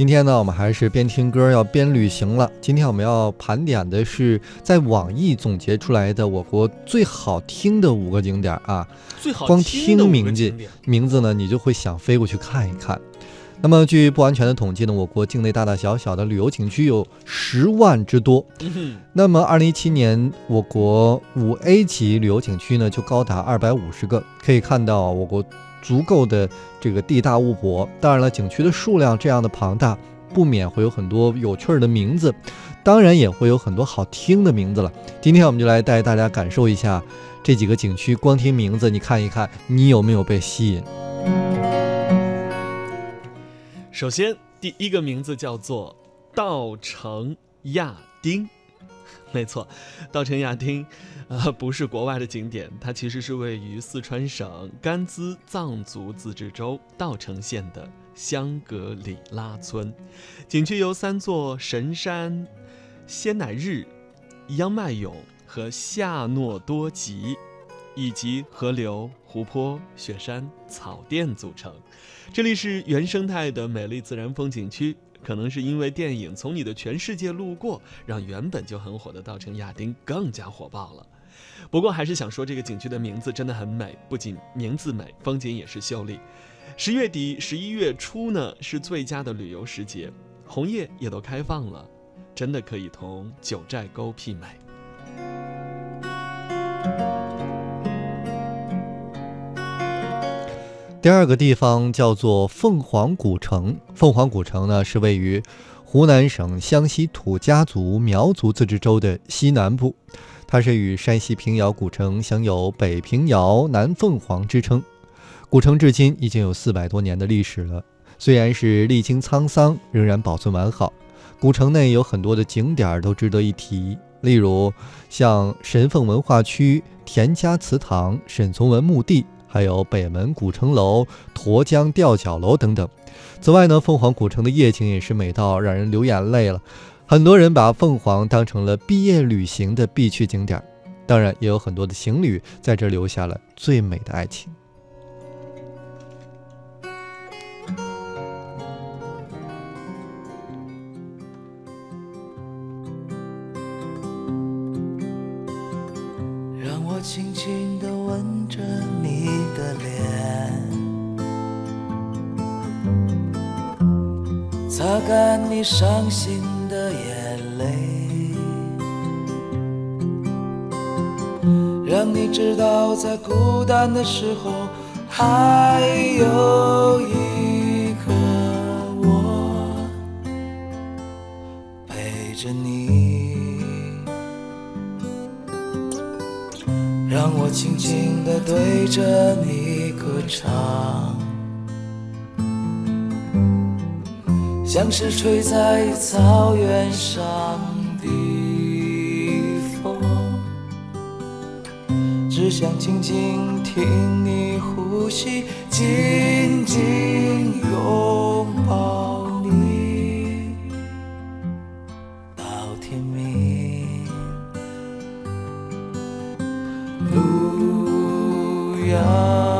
今天呢，我们还是边听歌要边旅行了。今天我们要盘点的是在网易总结出来的我国最好听的五个景点啊。最好光听名字名字呢，你就会想飞过去看一看。那么，据不完全的统计呢，我国境内大大小小的旅游景区有十万之多。嗯，那么，二零一七年我国五 A 级旅游景区呢，就高达二百五十个，可以看到我国足够的这个地大物博。当然了，景区的数量这样的庞大，不免会有很多有趣的名字，当然也会有很多好听的名字了。今天我们就来带大家感受一下这几个景区，光听名字，你看一看，你有没有被吸引？首先第一个名字叫做稻城亚丁。没错，稻城亚丁，呃，不是国外的景点，它其实是位于四川省甘孜藏族自治州稻城县的香格里拉村。景区由三座神山仙乃日、央麦勇和夏诺多吉，以及河流、湖泊、雪山、草甸组成。这里是原生态的美丽自然风景区。可能是因为电影《从你的全世界路过》，让原本就很火的稻城亚丁更加火爆了。不过还是想说，这个景区的名字真的很美，不仅名字美，风景也是秀丽。十月底、十一月初呢，是最佳的旅游时节，红叶也都开放了，真的可以同九寨沟媲美。第二个地方叫做凤凰古城。凤凰古城呢是位于湖南省湘西土家族苗族自治州的西南部，它是与山西平遥古城享有“北平遥、南凤凰”之称。古城至今已经有四百多年的历史了，虽然是历经沧桑，仍然保存完好。古城内有很多的景点都值得一提，例如像神凤文化区、田家祠堂、沈从文墓地。还有北门古城楼、沱江吊脚楼等等。此外呢，凤凰古城的夜景也是美到让人流眼泪了。很多人把凤凰当成了毕业旅行的必去景点，当然也有很多的情侣在这留下了最美的爱情。让我轻轻地擦干你伤心的眼泪，让你知道在孤单的时候还有一个我陪着你。让我轻轻地对着你歌唱，像是吹在草原上的风，只想静静听你呼吸，紧紧拥抱你到天明。路遥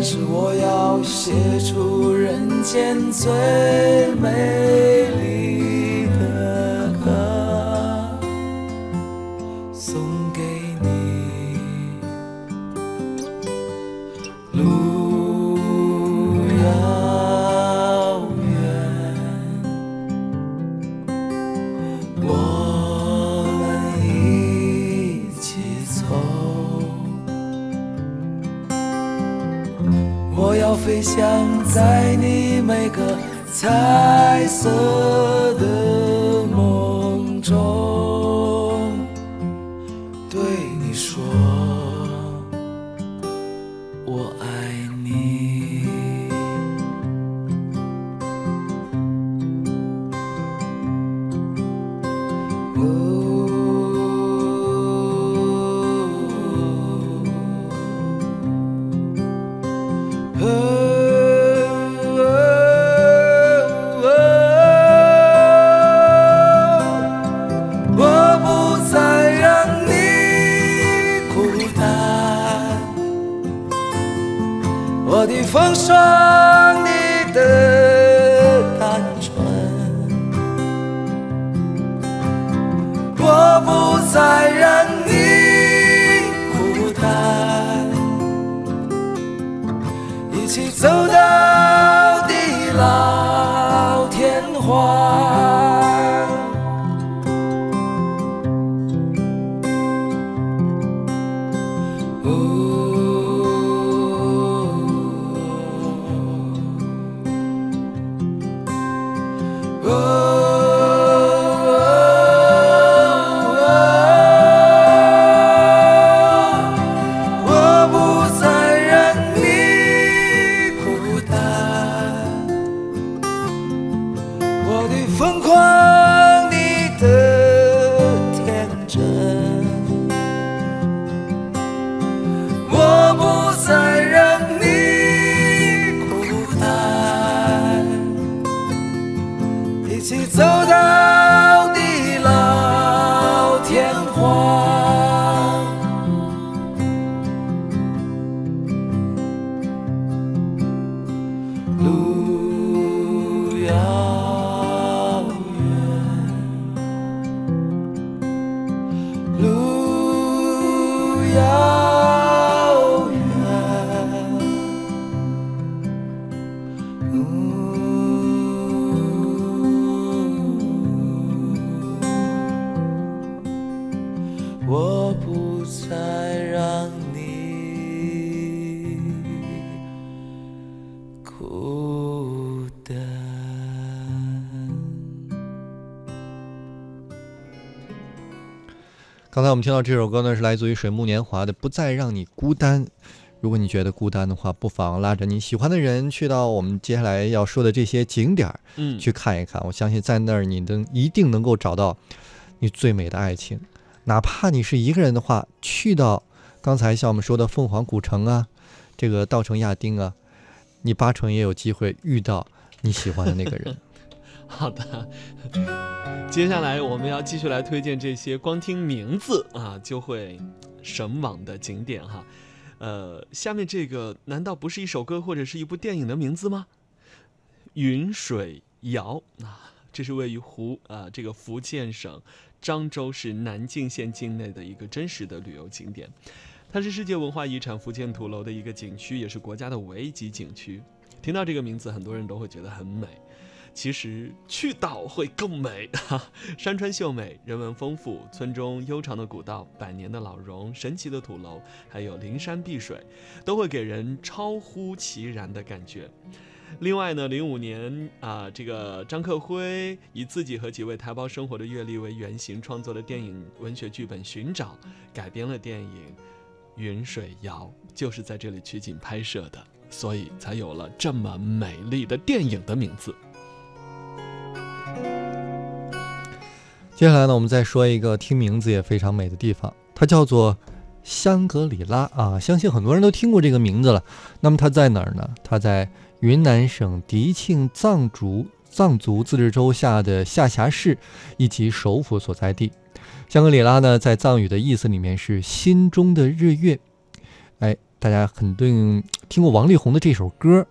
但是我要写出人间最美。想在你每个彩色的一起走到刚才我们听到这首歌呢，是来自于水木年华的《不再让你孤单》。如果你觉得孤单的话，不妨拉着你喜欢的人去到我们接下来要说的这些景点儿嗯，去看一看。我相信在那儿你能一定能够找到你最美的爱情。哪怕你是一个人的话，去到刚才像我们说的凤凰古城啊，这个稻城亚丁啊，你八成也有机会遇到你喜欢的那个人。好的。接下来我们要继续来推荐这些光听名字啊就会神往的景点哈。呃，下面这个难道不是一首歌或者是一部电影的名字吗？云水谣啊，这是位于湖啊这个福建省漳州市南靖县境内的一个真实的旅游景点，它是世界文化遗产福建土楼的一个景区，也是国家的五 A 级景区。听到这个名字，很多人都会觉得很美。其实去到会更美，哈，山川秀美，人文丰富，村中悠长的古道、百年的老榕、神奇的土楼，还有灵山碧水，都会给人超乎其然的感觉。另外呢，零五年啊，这个张克辉以自己和几位台胞生活的阅历为原型创作的电影文学剧本《寻找》，改编了电影《云水谣》，就是在这里取景拍摄的，所以才有了这么美丽的电影的名字。接下来呢，我们再说一个听名字也非常美的地方，它叫做香格里拉啊。相信很多人都听过这个名字了。那么它在哪儿呢？它在云南省迪庆藏族藏族自治州下的下辖市以及首府所在地。香格里拉呢，在藏语的意思里面是心中的日月。哎，大家肯定听过王力宏的这首歌，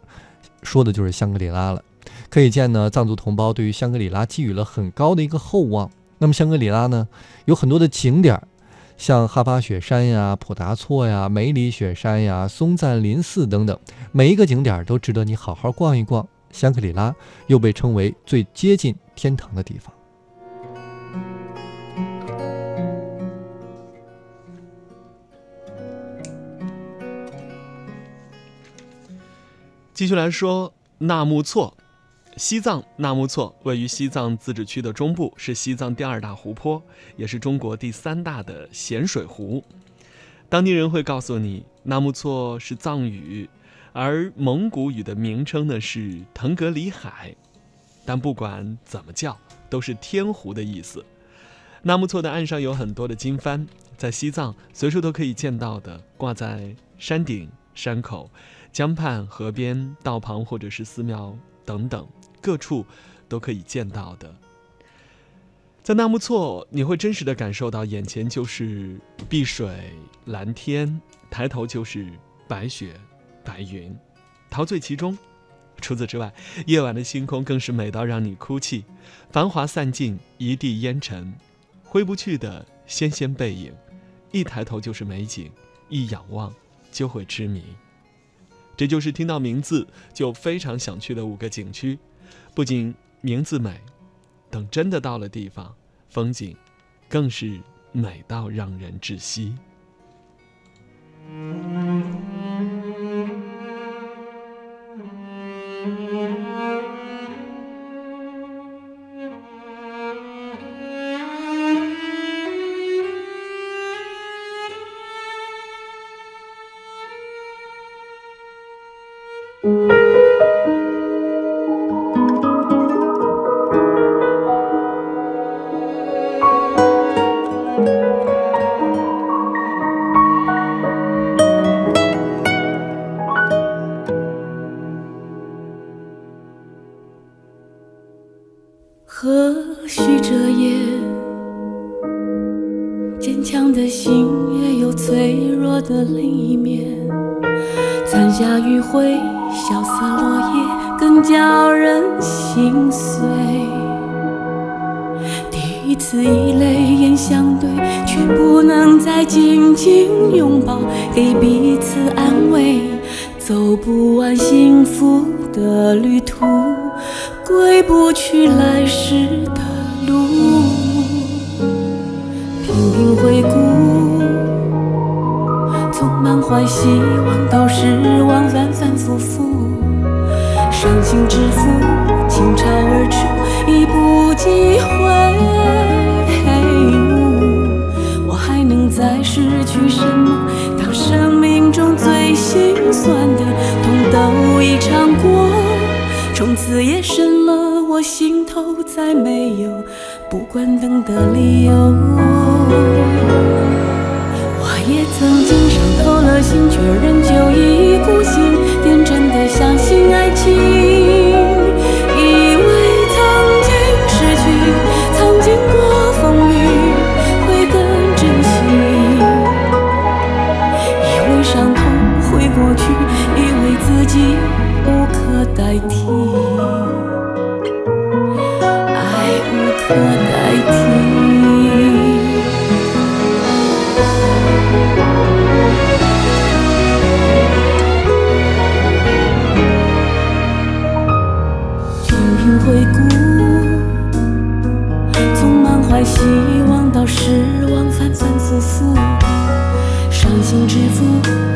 说的就是香格里拉了。可以见呢，藏族同胞对于香格里拉寄予了很高的一个厚望。那么香格里拉呢，有很多的景点儿，像哈巴雪山呀、普达措呀、梅里雪山呀、松赞林寺等等，每一个景点儿都值得你好好逛一逛。香格里拉又被称为最接近天堂的地方。继续来说纳木错，西藏纳木错位于西藏自治区的中部，是西藏第二大湖泊，也是中国第三大的咸水湖。当地人会告诉你，纳木错是藏语，而蒙古语的名称呢是腾格里海。但不管怎么叫，都是天湖的意思。纳木错的岸上有很多的经幡，在西藏随处都可以见到的，挂在山顶、山口。江畔、河边、道旁，或者是寺庙等等，各处都可以见到的。在纳木错，你会真实的感受到眼前就是碧水蓝天，抬头就是白雪白云，陶醉其中。除此之外，夜晚的星空更是美到让你哭泣。繁华散尽，一地烟尘，挥不去的纤纤背影，一抬头就是美景，一仰望就会痴迷。这就是听到名字就非常想去的五个景区，不仅名字美，等真的到了地方，风景更是美到让人窒息。或残霞余晖，萧瑟落叶，更叫人心碎。第一次以泪眼相对，却不能再紧紧拥抱，给彼此安慰。走不完幸福的旅途。归不去来时的路，频频回顾，怀希望到失望，反反复复，伤心之负倾巢而出，已不机会。我还能再失去什么？当生命中最心酸的痛都已尝过。从此夜深了，我心头再没有不关灯的理由。我也曾经透了心，却仍旧一意孤行，天真的相信爱情。回顾，从满怀希望到失望，反反复复，伤心之负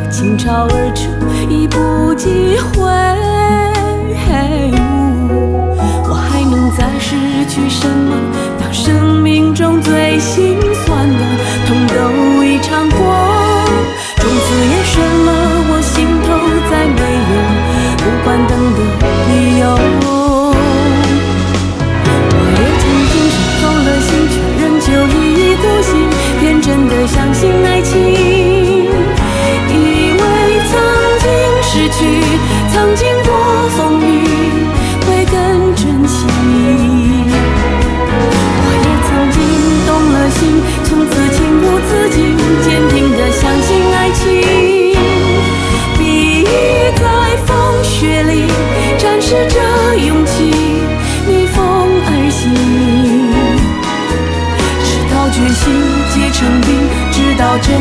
倾巢而出，已不及回顾。我还能再失去什么？当生命中最心酸的痛都。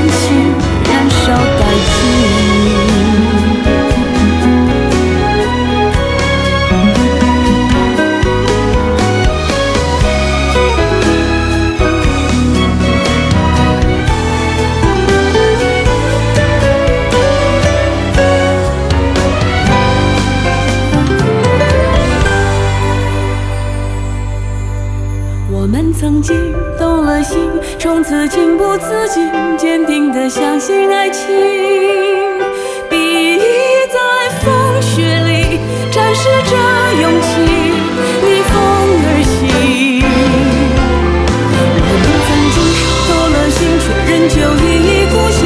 燃我们曾经动了心，从此情不自禁，坚定地相信爱情。笔翼在风雪里展示着勇气，逆风而行。我们曾经动了心，却仍旧一意孤行，